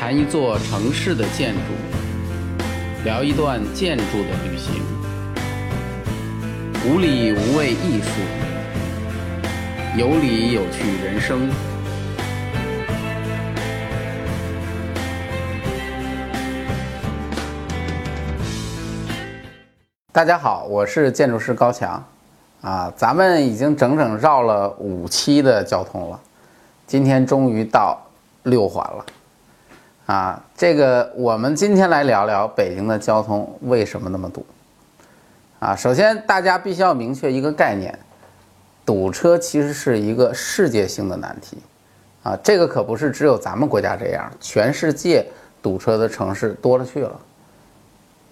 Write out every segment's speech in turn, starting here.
谈一座城市的建筑，聊一段建筑的旅行，无理无畏艺术，有理有趣人生。大家好，我是建筑师高强，啊，咱们已经整整绕了五期的交通了，今天终于到六环了，啊，这个我们今天来聊聊北京的交通为什么那么堵，啊，首先大家必须要明确一个概念，堵车其实是一个世界性的难题，啊，这个可不是只有咱们国家这样，全世界堵车的城市多了去了。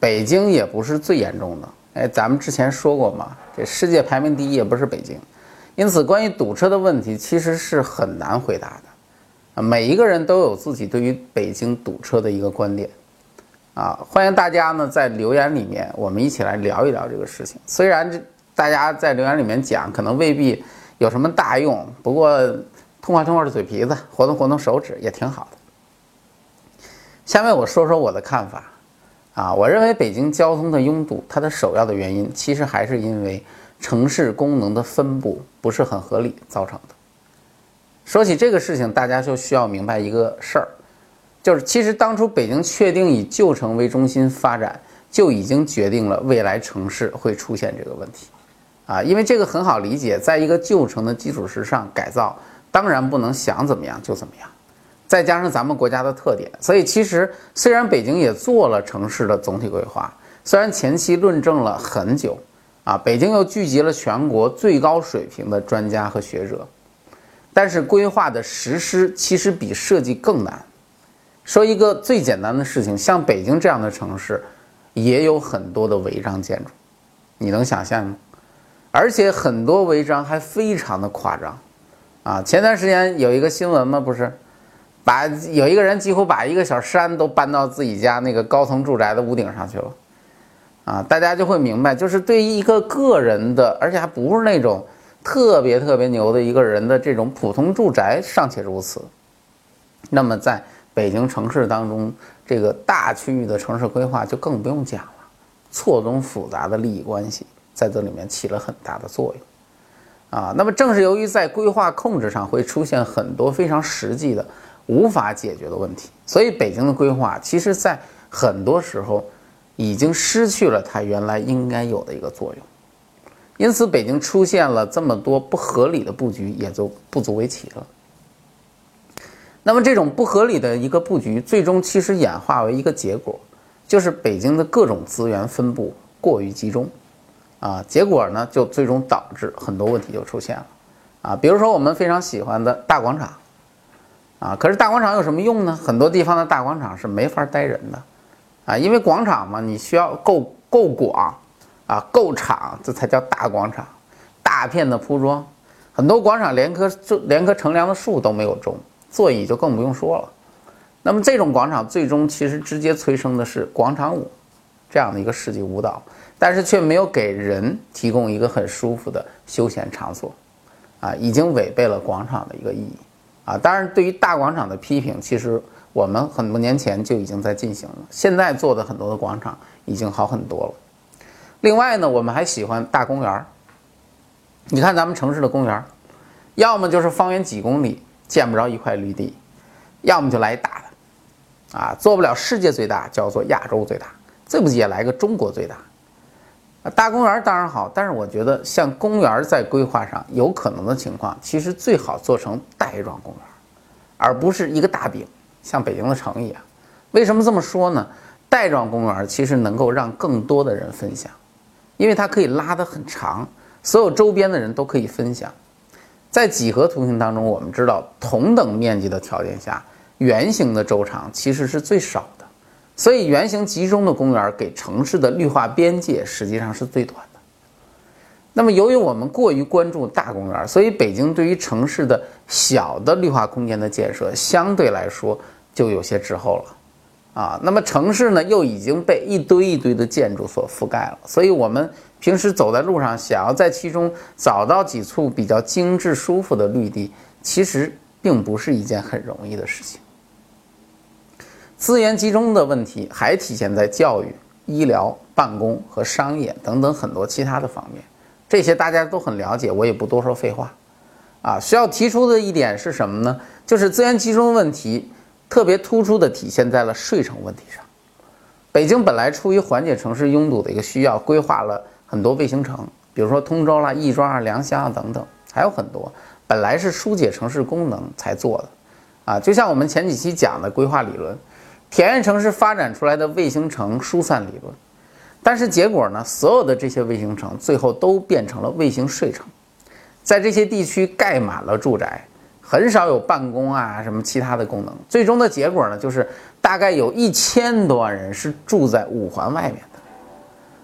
北京也不是最严重的，哎，咱们之前说过嘛，这世界排名第一也不是北京，因此关于堵车的问题其实是很难回答的，每一个人都有自己对于北京堵车的一个观点，啊，欢迎大家呢在留言里面我们一起来聊一聊这个事情。虽然这大家在留言里面讲可能未必有什么大用，不过痛快痛快的嘴皮子，活动活动手指也挺好的。下面我说说我的看法。啊，我认为北京交通的拥堵，它的首要的原因其实还是因为城市功能的分布不是很合理造成的。说起这个事情，大家就需要明白一个事儿，就是其实当初北京确定以旧城为中心发展，就已经决定了未来城市会出现这个问题。啊，因为这个很好理解，在一个旧城的基础之上改造，当然不能想怎么样就怎么样。再加上咱们国家的特点，所以其实虽然北京也做了城市的总体规划，虽然前期论证了很久，啊，北京又聚集了全国最高水平的专家和学者，但是规划的实施其实比设计更难。说一个最简单的事情，像北京这样的城市，也有很多的违章建筑，你能想象吗？而且很多违章还非常的夸张，啊，前段时间有一个新闻吗？不是。把有一个人几乎把一个小山都搬到自己家那个高层住宅的屋顶上去了，啊，大家就会明白，就是对于一个个人的，而且还不是那种特别特别牛的一个人的这种普通住宅尚且如此，那么在北京城市当中，这个大区域的城市规划就更不用讲了，错综复杂的利益关系在这里面起了很大的作用，啊，那么正是由于在规划控制上会出现很多非常实际的。无法解决的问题，所以北京的规划其实，在很多时候已经失去了它原来应该有的一个作用，因此北京出现了这么多不合理的布局，也就不足为奇了。那么这种不合理的一个布局，最终其实演化为一个结果，就是北京的各种资源分布过于集中，啊，结果呢，就最终导致很多问题就出现了，啊，比如说我们非常喜欢的大广场。啊，可是大广场有什么用呢？很多地方的大广场是没法待人的，啊，因为广场嘛，你需要够够广，啊，够场，这才叫大广场。大片的铺装，很多广场连棵就连棵乘凉的树都没有种，座椅就更不用说了。那么这种广场最终其实直接催生的是广场舞，这样的一个世纪舞蹈，但是却没有给人提供一个很舒服的休闲场所，啊，已经违背了广场的一个意义。啊，当然，对于大广场的批评，其实我们很多年前就已经在进行了。现在做的很多的广场已经好很多了。另外呢，我们还喜欢大公园儿。你看咱们城市的公园儿，要么就是方圆几公里见不着一块绿地，要么就来大的，啊，做不了世界最大，叫做亚洲最大，最不济也来个中国最大。大公园当然好，但是我觉得像公园在规划上有可能的情况，其实最好做成带状公园，而不是一个大饼，像北京的城一样。为什么这么说呢？带状公园其实能够让更多的人分享，因为它可以拉得很长，所有周边的人都可以分享。在几何图形当中，我们知道同等面积的条件下，圆形的周长其实是最少的。所以，圆形集中的公园给城市的绿化边界实际上是最短的。那么，由于我们过于关注大公园，所以北京对于城市的小的绿化空间的建设相对来说就有些滞后了。啊，那么城市呢又已经被一堆一堆的建筑所覆盖了，所以我们平时走在路上，想要在其中找到几处比较精致舒服的绿地，其实并不是一件很容易的事情。资源集中的问题还体现在教育、医疗、办公和商业等等很多其他的方面。这些大家都很了解，我也不多说废话。啊，需要提出的一点是什么呢？就是资源集中问题特别突出的体现在了税城问题上。北京本来出于缓解城市拥堵的一个需要，规划了很多卫星城，比如说通州啦、亦庄啊、良乡啊等等，还有很多本来是疏解城市功能才做的。啊，就像我们前几期讲的规划理论，田园城市发展出来的卫星城疏散理论，但是结果呢，所有的这些卫星城最后都变成了卫星睡城。在这些地区盖满了住宅，很少有办公啊什么其他的功能。最终的结果呢，就是大概有一千多万人是住在五环外面的，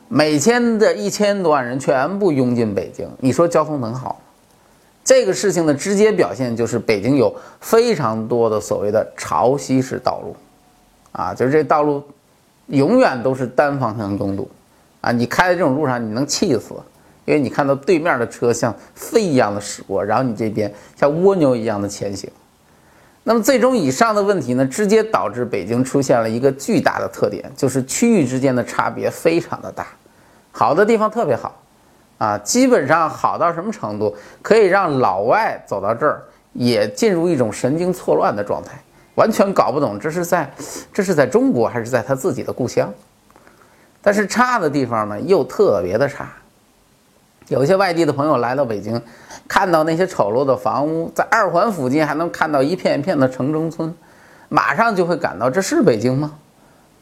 每天的一千多万人全部涌进北京，你说交通能好吗？这个事情的直接表现就是北京有非常多的所谓的潮汐式道路，啊，就是这道路永远都是单方向拥堵，啊，你开在这种路上，你能气死。因为你看到对面的车像飞一样的驶过，然后你这边像蜗牛一样的前行。那么最终以上的问题呢，直接导致北京出现了一个巨大的特点，就是区域之间的差别非常的大。好的地方特别好，啊，基本上好到什么程度，可以让老外走到这儿也进入一种神经错乱的状态，完全搞不懂这是在 这是在中国还是在他自己的故乡。但是差的地方呢，又特别的差。有一些外地的朋友来到北京，看到那些丑陋的房屋，在二环附近还能看到一片一片的城中村，马上就会感到这是北京吗？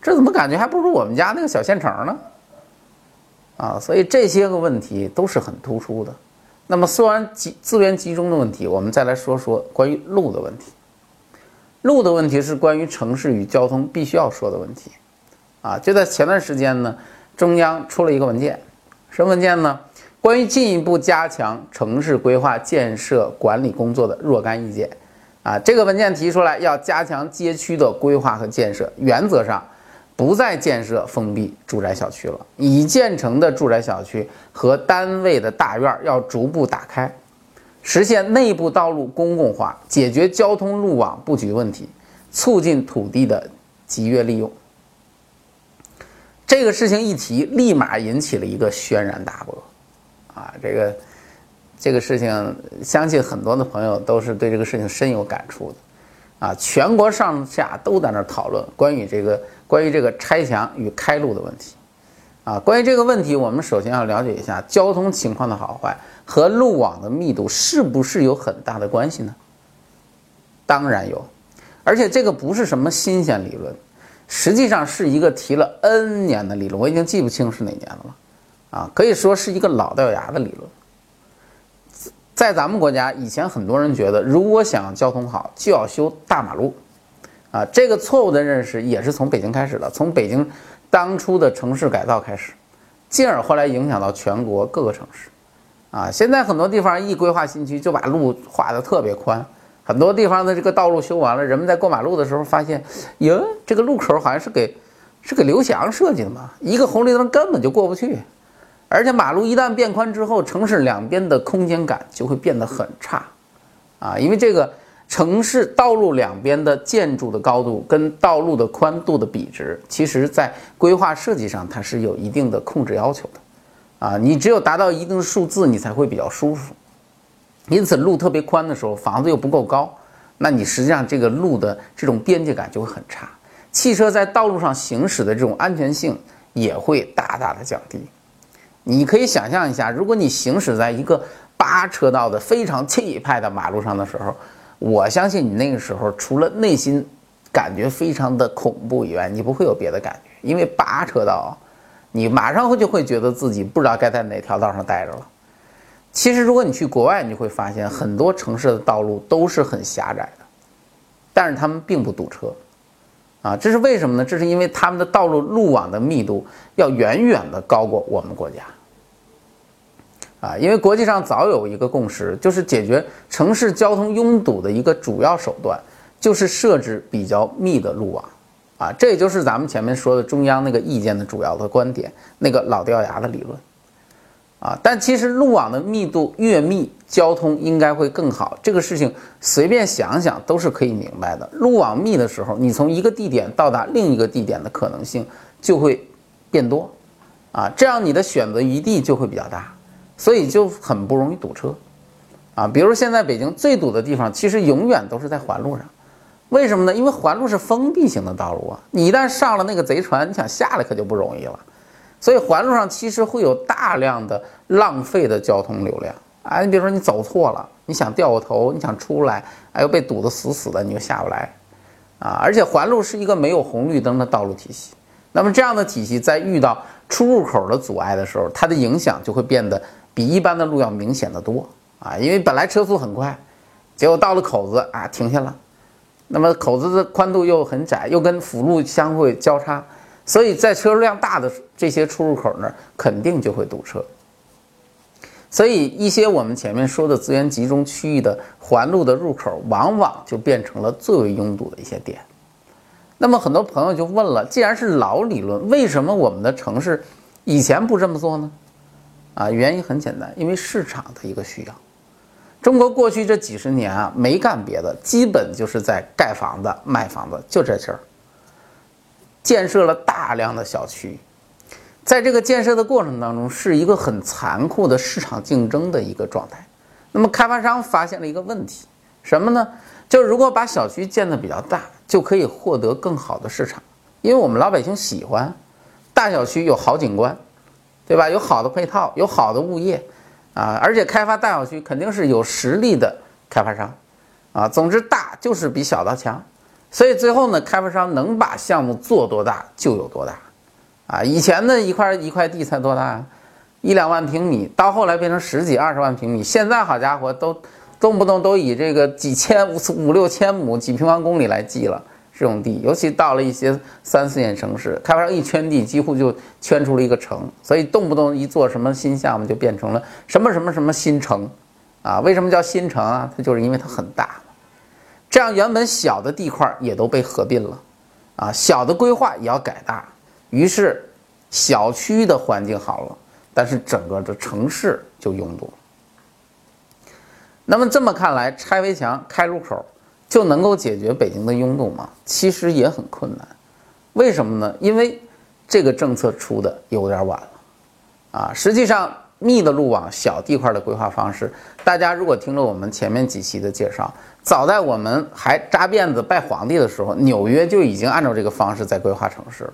这怎么感觉还不如我们家那个小县城呢？啊，所以这些个问题都是很突出的。那么说完集资源集中的问题，我们再来说说关于路的问题。路的问题是关于城市与交通必须要说的问题。啊，就在前段时间呢，中央出了一个文件，什么文件呢？关于进一步加强城市规划建设管理工作的若干意见，啊，这个文件提出来要加强街区的规划和建设，原则上不再建设封闭住宅小区了，已建成的住宅小区和单位的大院要逐步打开，实现内部道路公共化，解决交通路网布局问题，促进土地的集约利用。这个事情一提，立马引起了一个轩然大波。啊，这个这个事情，相信很多的朋友都是对这个事情深有感触的，啊，全国上下都在那讨论关于这个关于这个拆墙与开路的问题，啊，关于这个问题，我们首先要了解一下交通情况的好坏和路网的密度是不是有很大的关系呢？当然有，而且这个不是什么新鲜理论，实际上是一个提了 N 年的理论，我已经记不清是哪年了。啊，可以说是一个老掉牙的理论。在咱们国家，以前很多人觉得，如果想交通好，就要修大马路。啊，这个错误的认识也是从北京开始的，从北京当初的城市改造开始，进而后来影响到全国各个城市。啊，现在很多地方一规划新区，就把路画得特别宽，很多地方的这个道路修完了，人们在过马路的时候发现，哟，这个路口好像是给是给刘翔设计的嘛，一个红绿灯根本就过不去。而且马路一旦变宽之后，城市两边的空间感就会变得很差，啊，因为这个城市道路两边的建筑的高度跟道路的宽度的比值，其实在规划设计上它是有一定的控制要求的，啊，你只有达到一定的数字，你才会比较舒服。因此，路特别宽的时候，房子又不够高，那你实际上这个路的这种边界感就会很差，汽车在道路上行驶的这种安全性也会大大的降低。你可以想象一下，如果你行驶在一个八车道的非常气派的马路上的时候，我相信你那个时候除了内心感觉非常的恐怖以外，你不会有别的感觉，因为八车道，你马上会就会觉得自己不知道该在哪条道上待着了。其实，如果你去国外，你会发现很多城市的道路都是很狭窄的，但是他们并不堵车。啊，这是为什么呢？这是因为他们的道路路网的密度要远远的高过我们国家。啊，因为国际上早有一个共识，就是解决城市交通拥堵的一个主要手段，就是设置比较密的路网。啊，这也就是咱们前面说的中央那个意见的主要的观点，那个老掉牙的理论。啊。但其实路网的密度越密，交通应该会更好。这个事情随便想想都是可以明白的。路网密的时候，你从一个地点到达另一个地点的可能性就会变多，啊，这样你的选择余地就会比较大，所以就很不容易堵车，啊。比如现在北京最堵的地方，其实永远都是在环路上。为什么呢？因为环路是封闭型的道路啊，你一旦上了那个贼船，你想下来可就不容易了。所以环路上其实会有大量的浪费的交通流量啊。你比如说你走错了，你想掉个头，你想出来，哎又被堵得死死的，你就下不来啊。而且环路是一个没有红绿灯的道路体系，那么这样的体系在遇到出入口的阻碍的时候，它的影响就会变得比一般的路要明显的多啊。因为本来车速很快，结果到了口子啊停下了。那么口子的宽度又很窄，又跟辅路相会交叉，所以在车辆大的这些出入口那儿肯定就会堵车。所以一些我们前面说的资源集中区域的环路的入口，往往就变成了最为拥堵的一些点。那么很多朋友就问了：既然是老理论，为什么我们的城市以前不这么做呢？啊，原因很简单，因为市场的一个需要。中国过去这几十年啊，没干别的，基本就是在盖房子、卖房子，就这事儿。建设了大量的小区，在这个建设的过程当中，是一个很残酷的市场竞争的一个状态。那么开发商发现了一个问题，什么呢？就是如果把小区建得比较大，就可以获得更好的市场，因为我们老百姓喜欢大小区，有好景观，对吧？有好的配套，有好的物业。啊，而且开发大小区肯定是有实力的开发商，啊，总之大就是比小的强，所以最后呢，开发商能把项目做多大就有多大，啊，以前的一块一块地才多大，一两万平米，到后来变成十几二十万平米，现在好家伙都动不动都以这个几千五五六千亩几平方公里来计了。这种地，尤其到了一些三四线城市，开发商一圈地，几乎就圈出了一个城，所以动不动一做什么新项目，就变成了什么什么什么新城，啊，为什么叫新城啊？它就是因为它很大，这样原本小的地块也都被合并了，啊，小的规划也要改大，于是小区的环境好了，但是整个的城市就拥堵。那么这么看来，拆围墙、开路口。就能够解决北京的拥堵吗？其实也很困难，为什么呢？因为这个政策出的有点晚了，啊，实际上密的路网、小地块的规划方式，大家如果听了我们前面几期的介绍，早在我们还扎辫子拜皇帝的时候，纽约就已经按照这个方式在规划城市了，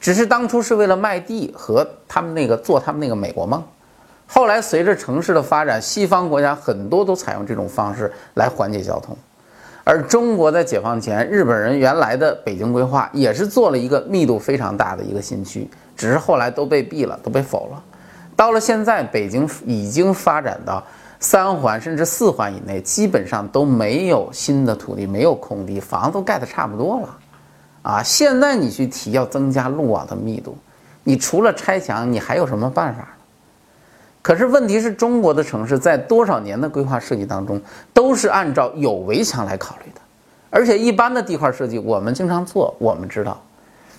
只是当初是为了卖地和他们那个做他们那个美国梦，后来随着城市的发展，西方国家很多都采用这种方式来缓解交通。而中国在解放前，日本人原来的北京规划也是做了一个密度非常大的一个新区，只是后来都被毙了，都被否了。到了现在，北京已经发展到三环甚至四环以内，基本上都没有新的土地，没有空地，房子都盖得差不多了。啊，现在你去提要增加路网的密度，你除了拆墙，你还有什么办法？可是问题是中国的城市在多少年的规划设计当中都是按照有围墙来考虑的，而且一般的地块设计我们经常做，我们知道，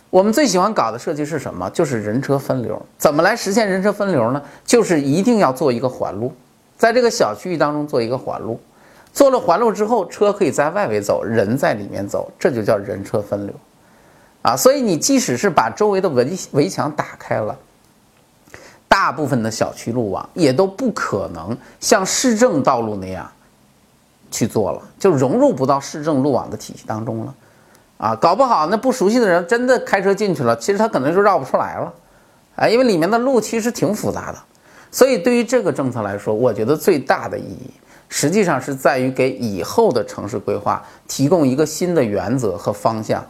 我们最喜欢搞的设计是什么？就是人车分流。怎么来实现人车分流呢？就是一定要做一个环路，在这个小区域当中做一个环路，做了环路之后，车可以在外围走，人在里面走，这就叫人车分流，啊，所以你即使是把周围的围围墙打开了。大部分的小区路网也都不可能像市政道路那样去做了，就融入不到市政路网的体系当中了，啊，搞不好那不熟悉的人真的开车进去了，其实他可能就绕不出来了，啊，因为里面的路其实挺复杂的，所以对于这个政策来说，我觉得最大的意义实际上是在于给以后的城市规划提供一个新的原则和方向。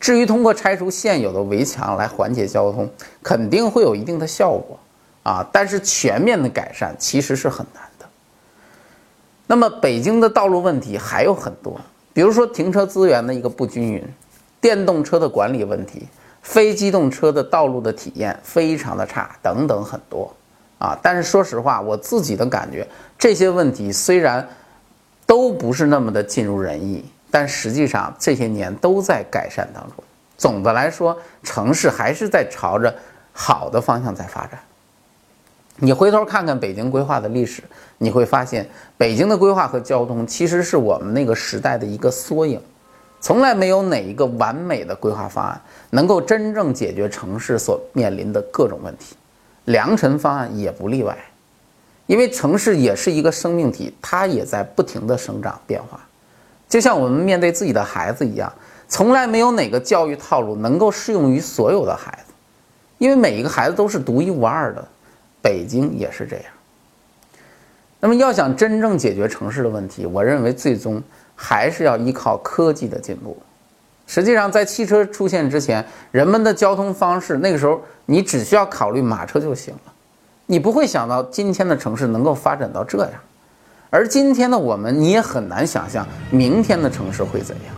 至于通过拆除现有的围墙来缓解交通，肯定会有一定的效果，啊，但是全面的改善其实是很难的。那么北京的道路问题还有很多，比如说停车资源的一个不均匀，电动车的管理问题，非机动车的道路的体验非常的差，等等很多，啊，但是说实话，我自己的感觉，这些问题虽然都不是那么的尽如人意。但实际上这些年都在改善当中。总的来说，城市还是在朝着好的方向在发展。你回头看看北京规划的历史，你会发现北京的规划和交通其实是我们那个时代的一个缩影。从来没有哪一个完美的规划方案能够真正解决城市所面临的各种问题，良辰方案也不例外。因为城市也是一个生命体，它也在不停的生长变化，就像我们面对自己的孩子一样，从来没有哪个教育套路能够适用于所有的孩子，因为每一个孩子都是独一无二的。北京也是这样。那么，要想真正解决城市的问题，我认为最终。还是要依靠科技的进步。实际上，在汽车出现之前，人们的交通方式那个时候，你只需要考虑马车就行了，你不会想到今天的城市能够发展到这样。而今天的我们，你也很难想象明天的城市会怎样。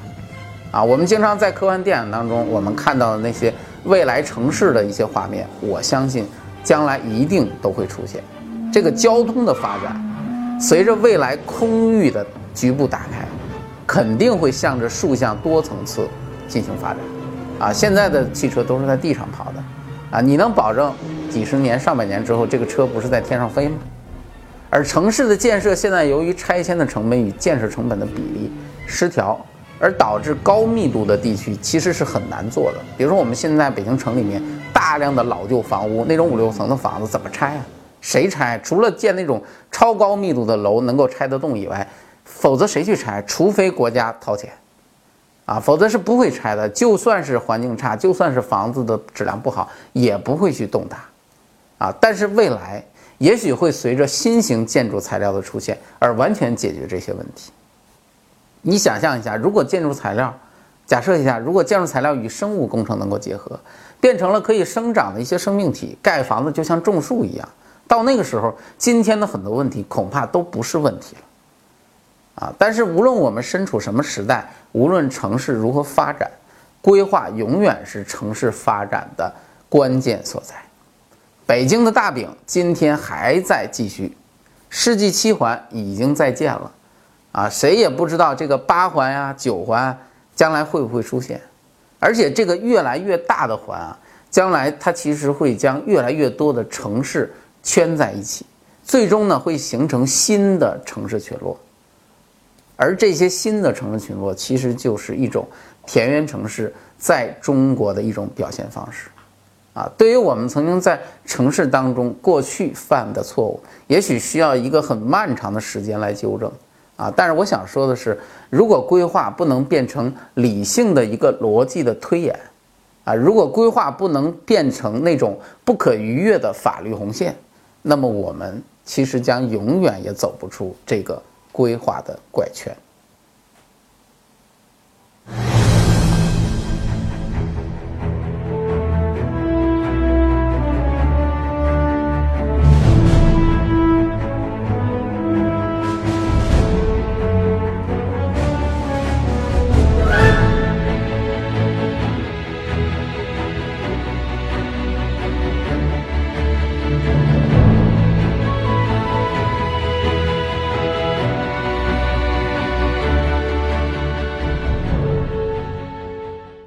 啊，我们经常在科幻电影当中，我们看到的那些未来城市的一些画面，我相信将来一定都会出现。这个交通的发展，随着未来空域的局部打开。肯定会向着竖向多层次进行发展，啊，现在的汽车都是在地上跑的，啊，你能保证几十年、上百年之后这个车不是在天上飞吗？而城市的建设现在由于拆迁的成本与建设成本的比例失调，而导致高密度的地区其实是很难做的。比如说我们现在北京城里面大量的老旧房屋，那种五六层的房子怎么拆啊？谁拆？除了建那种超高密度的楼能够拆得动以外。否则谁去拆？除非国家掏钱，啊，否则是不会拆的。就算是环境差，就算是房子的质量不好，也不会去动它，啊。但是未来也许会随着新型建筑材料的出现而完全解决这些问题。你想象一下，如果建筑材料，假设一下，如果建筑材料与生物工程能够结合，变成了可以生长的一些生命体，盖房子就像种树一样，到那个时候，今天的很多问题恐怕都不是问题了。啊！但是无论我们身处什么时代，无论城市如何发展，规划永远是城市发展的关键所在。北京的大饼今天还在继续，世纪七环已经在建了，啊，谁也不知道这个八环呀、九环将来会不会出现。而且这个越来越大的环啊，将来它其实会将越来越多的城市圈在一起，最终呢会形成新的城市群落。而这些新的城市群落，其实就是一种田园城市在中国的一种表现方式，啊，对于我们曾经在城市当中过去犯的错误，也许需要一个很漫长的时间来纠正，啊，但是我想说的是，如果规划不能变成理性的一个逻辑的推演，啊，如果规划不能变成那种不可逾越的法律红线，那么我们其实将永远也走不出这个。规划的怪圈。